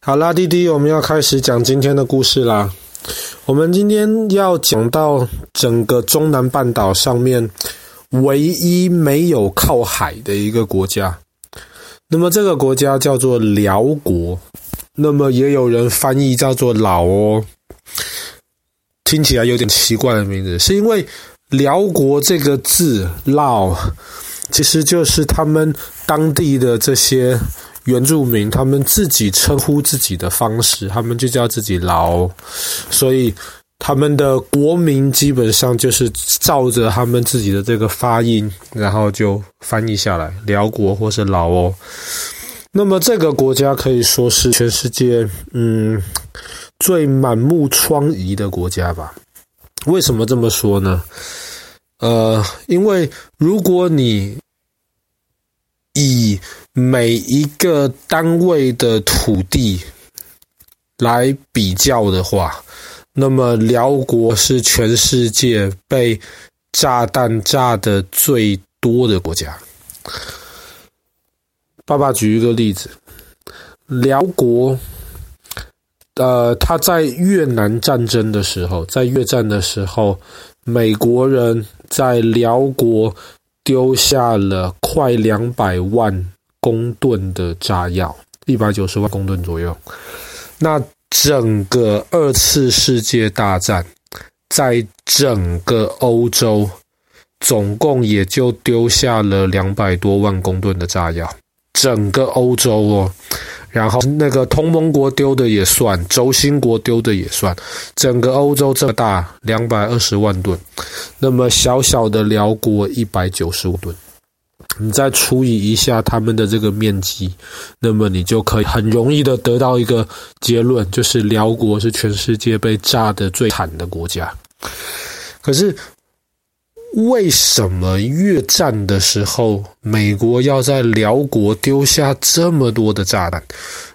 好啦，弟弟，我们要开始讲今天的故事啦。我们今天要讲到整个中南半岛上面唯一没有靠海的一个国家，那么这个国家叫做辽国，那么也有人翻译叫做老挝，听起来有点奇怪的名字，是因为辽国这个字“老”，其实就是他们当地的这些。原住民他们自己称呼自己的方式，他们就叫自己寮，所以他们的国名基本上就是照着他们自己的这个发音，然后就翻译下来，辽国或是老挝。那么这个国家可以说是全世界嗯最满目疮痍的国家吧？为什么这么说呢？呃，因为如果你以每一个单位的土地来比较的话，那么辽国是全世界被炸弹炸的最多的国家。爸爸举一个例子，辽国，呃，他在越南战争的时候，在越战的时候，美国人在辽国丢下了快两百万。公吨的炸药，一百九十万公吨左右。那整个二次世界大战，在整个欧洲，总共也就丢下了两百多万公吨的炸药。整个欧洲哦，然后那个同盟国丢的也算，轴心国丢的也算，整个欧洲这么大，两百二十万吨。那么小小的辽国，一百九十五吨。你再除以一下他们的这个面积，那么你就可以很容易的得到一个结论，就是辽国是全世界被炸的最惨的国家。可是为什么越战的时候，美国要在辽国丢下这么多的炸弹？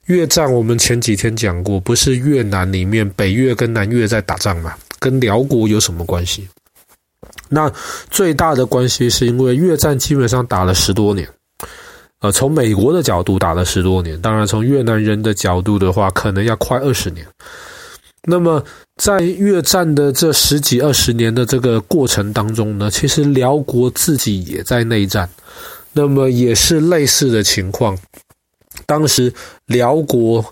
越战我们前几天讲过，不是越南里面北越跟南越在打仗吗？跟辽国有什么关系？那最大的关系是因为越战基本上打了十多年，呃，从美国的角度打了十多年，当然从越南人的角度的话，可能要快二十年。那么在越战的这十几二十年的这个过程当中呢，其实辽国自己也在内战，那么也是类似的情况。当时辽国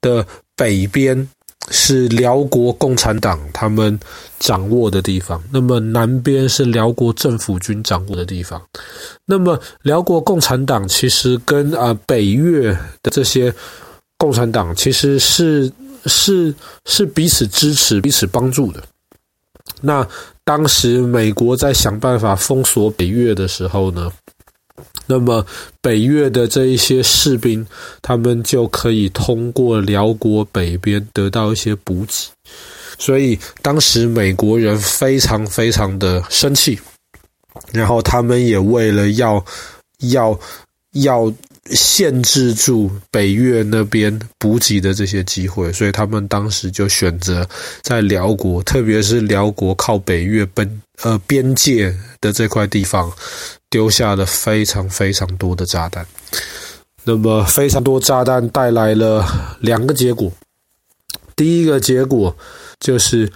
的北边。是辽国共产党他们掌握的地方，那么南边是辽国政府军掌握的地方。那么辽国共产党其实跟啊北越的这些共产党其实是是是彼此支持、彼此帮助的。那当时美国在想办法封锁北越的时候呢，那么，北越的这一些士兵，他们就可以通过辽国北边得到一些补给，所以当时美国人非常非常的生气，然后他们也为了要要要限制住北越那边补给的这些机会，所以他们当时就选择在辽国，特别是辽国靠北越边呃边界的这块地方。丢下了非常非常多的炸弹，那么非常多炸弹带来了两个结果。第一个结果就是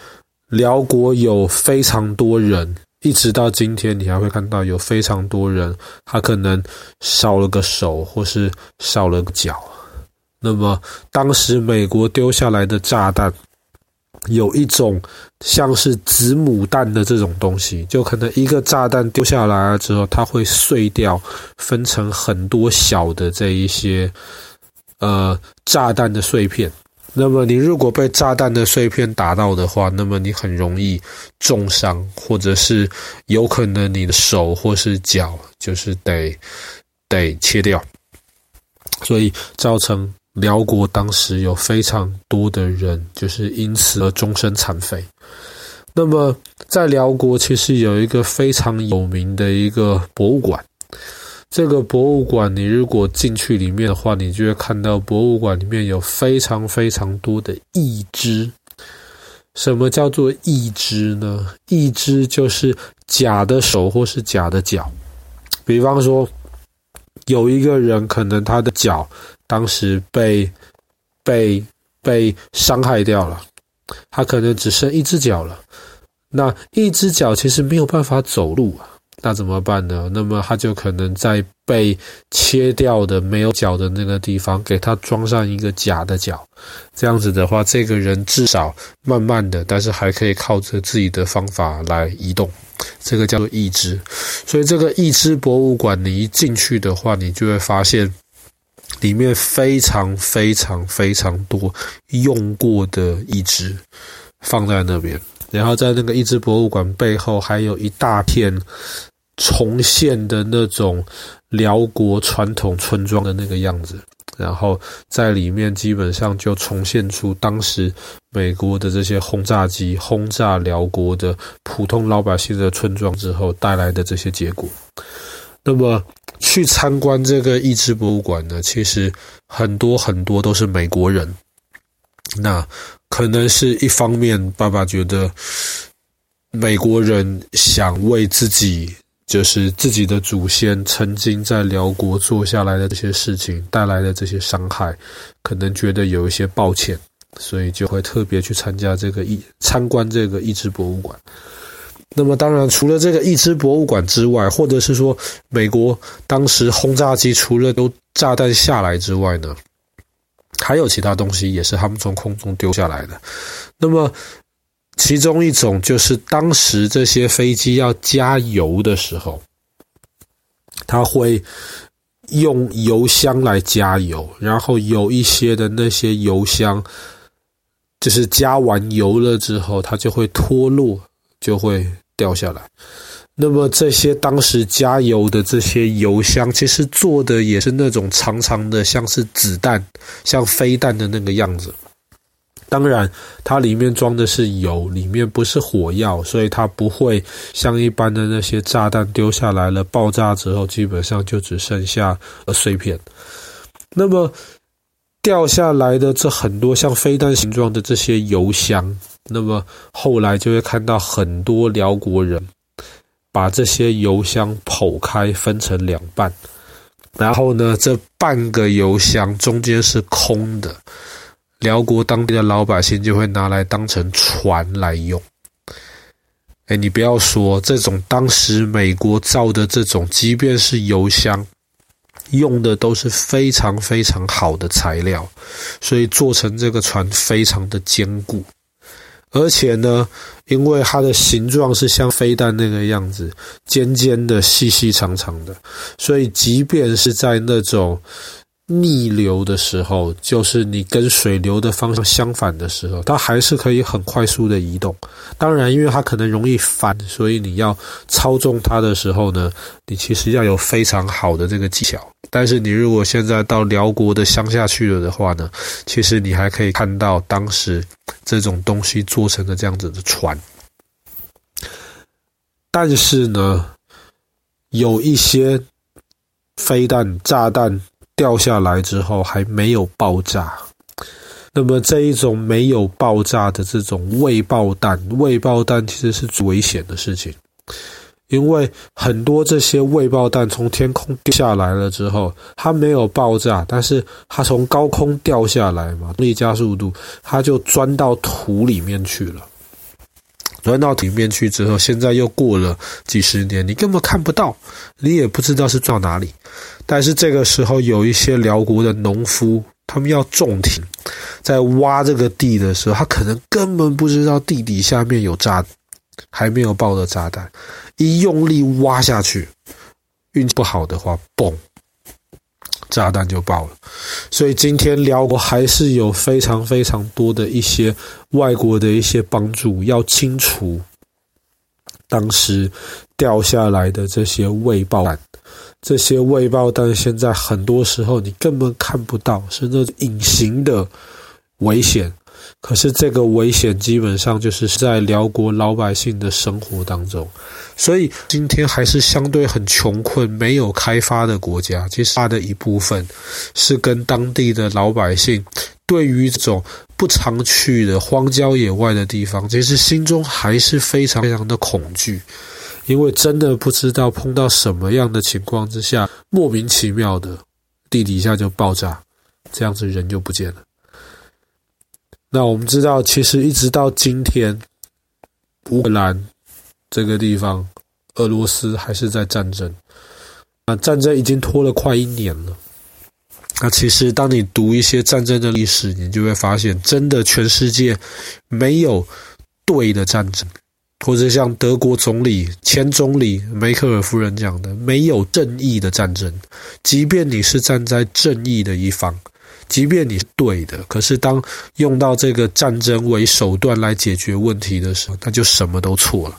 辽国有非常多人，一直到今天你还会看到有非常多人，他可能少了个手或是少了个脚。那么当时美国丢下来的炸弹。有一种像是子母弹的这种东西，就可能一个炸弹丢下来了之后，它会碎掉，分成很多小的这一些呃炸弹的碎片。那么你如果被炸弹的碎片打到的话，那么你很容易重伤，或者是有可能你的手或是脚就是得得切掉，所以造成。辽国当时有非常多的人，就是因此而终身残废。那么，在辽国其实有一个非常有名的一个博物馆。这个博物馆，你如果进去里面的话，你就会看到博物馆里面有非常非常多的义肢。什么叫做义肢呢？义肢就是假的手或是假的脚。比方说，有一个人可能他的脚。当时被被被伤害掉了，他可能只剩一只脚了。那一只脚其实没有办法走路啊，那怎么办呢？那么他就可能在被切掉的没有脚的那个地方，给他装上一个假的脚。这样子的话，这个人至少慢慢的，但是还可以靠着自己的方法来移动。这个叫做义肢。所以这个义肢博物馆，你一进去的话，你就会发现里面非常非常非常多用过的义肢放在那边。然后在那个义肢博物馆背后，还有一大片重现的那种辽国传统村庄的那个样子。然后在里面基本上就重现出当时美国的这些轰炸机轰炸辽国的普通老百姓的村庄之后带来的这些结果。那么去参观这个义肢博物馆呢，其实很多很多都是美国人。那。可能是一方面，爸爸觉得美国人想为自己，就是自己的祖先曾经在辽国做下来的这些事情带来的这些伤害，可能觉得有一些抱歉，所以就会特别去参加这个义参观这个义肢博物馆。那么，当然除了这个义肢博物馆之外，或者是说美国当时轰炸机除了都炸弹下来之外呢？还有其他东西也是他们从空中丢下来的。那么，其中一种就是当时这些飞机要加油的时候，他会用油箱来加油，然后有一些的那些油箱，就是加完油了之后，它就会脱落，就会掉下来。那么这些当时加油的这些油箱，其实做的也是那种长长的，像是子弹、像飞弹的那个样子。当然，它里面装的是油，里面不是火药，所以它不会像一般的那些炸弹丢下来了，爆炸之后基本上就只剩下呃碎片。那么掉下来的这很多像飞弹形状的这些油箱，那么后来就会看到很多辽国人。把这些油箱剖开，分成两半，然后呢，这半个油箱中间是空的，辽国当地的老百姓就会拿来当成船来用。哎，你不要说，这种当时美国造的这种，即便是油箱，用的都是非常非常好的材料，所以做成这个船非常的坚固。而且呢，因为它的形状是像飞弹那个样子，尖尖的、细细长长的，所以即便是在那种逆流的时候，就是你跟水流的方向相反的时候，它还是可以很快速的移动。当然，因为它可能容易翻，所以你要操纵它的时候呢，你其实要有非常好的这个技巧。但是你如果现在到辽国的乡下去了的话呢，其实你还可以看到当时这种东西做成的这样子的船。但是呢，有一些飞弹、炸弹掉下来之后还没有爆炸。那么这一种没有爆炸的这种未爆弹，未爆弹其实是最危险的事情。因为很多这些未爆弹从天空掉下来了之后，它没有爆炸，但是它从高空掉下来嘛，力加速度，它就钻到土里面去了。钻到里面去之后，现在又过了几十年，你根本看不到，你也不知道是撞哪里。但是这个时候，有一些辽国的农夫，他们要种田，在挖这个地的时候，他可能根本不知道地底下面有炸，还没有爆的炸弹。一用力挖下去，运气不好的话，嘣，炸弹就爆了。所以今天辽国还是有非常非常多的一些外国的一些帮助，要清除当时掉下来的这些未爆弹。这些未爆弹现在很多时候你根本看不到，是那种隐形的危险。可是这个危险基本上就是在辽国老百姓的生活当中，所以今天还是相对很穷困、没有开发的国家。其实它的一部分是跟当地的老百姓对于这种不常去的荒郊野外的地方，其实心中还是非常非常的恐惧，因为真的不知道碰到什么样的情况之下，莫名其妙的地底下就爆炸，这样子人就不见了。那我们知道，其实一直到今天，乌克兰这个地方，俄罗斯还是在战争。那战争已经拖了快一年了。那其实，当你读一些战争的历史，你就会发现，真的全世界没有对的战争，或者像德国总理、前总理梅克尔夫人讲的，没有正义的战争。即便你是站在正义的一方。即便你是对的，可是当用到这个战争为手段来解决问题的时候，那就什么都错了。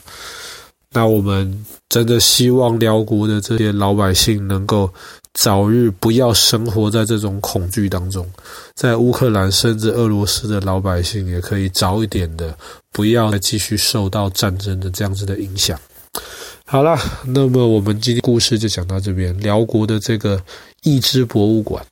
那我们真的希望辽国的这些老百姓能够早日不要生活在这种恐惧当中，在乌克兰甚至俄罗斯的老百姓也可以早一点的不要再继续受到战争的这样子的影响。好了，那么我们今天故事就讲到这边，辽国的这个义肢博物馆。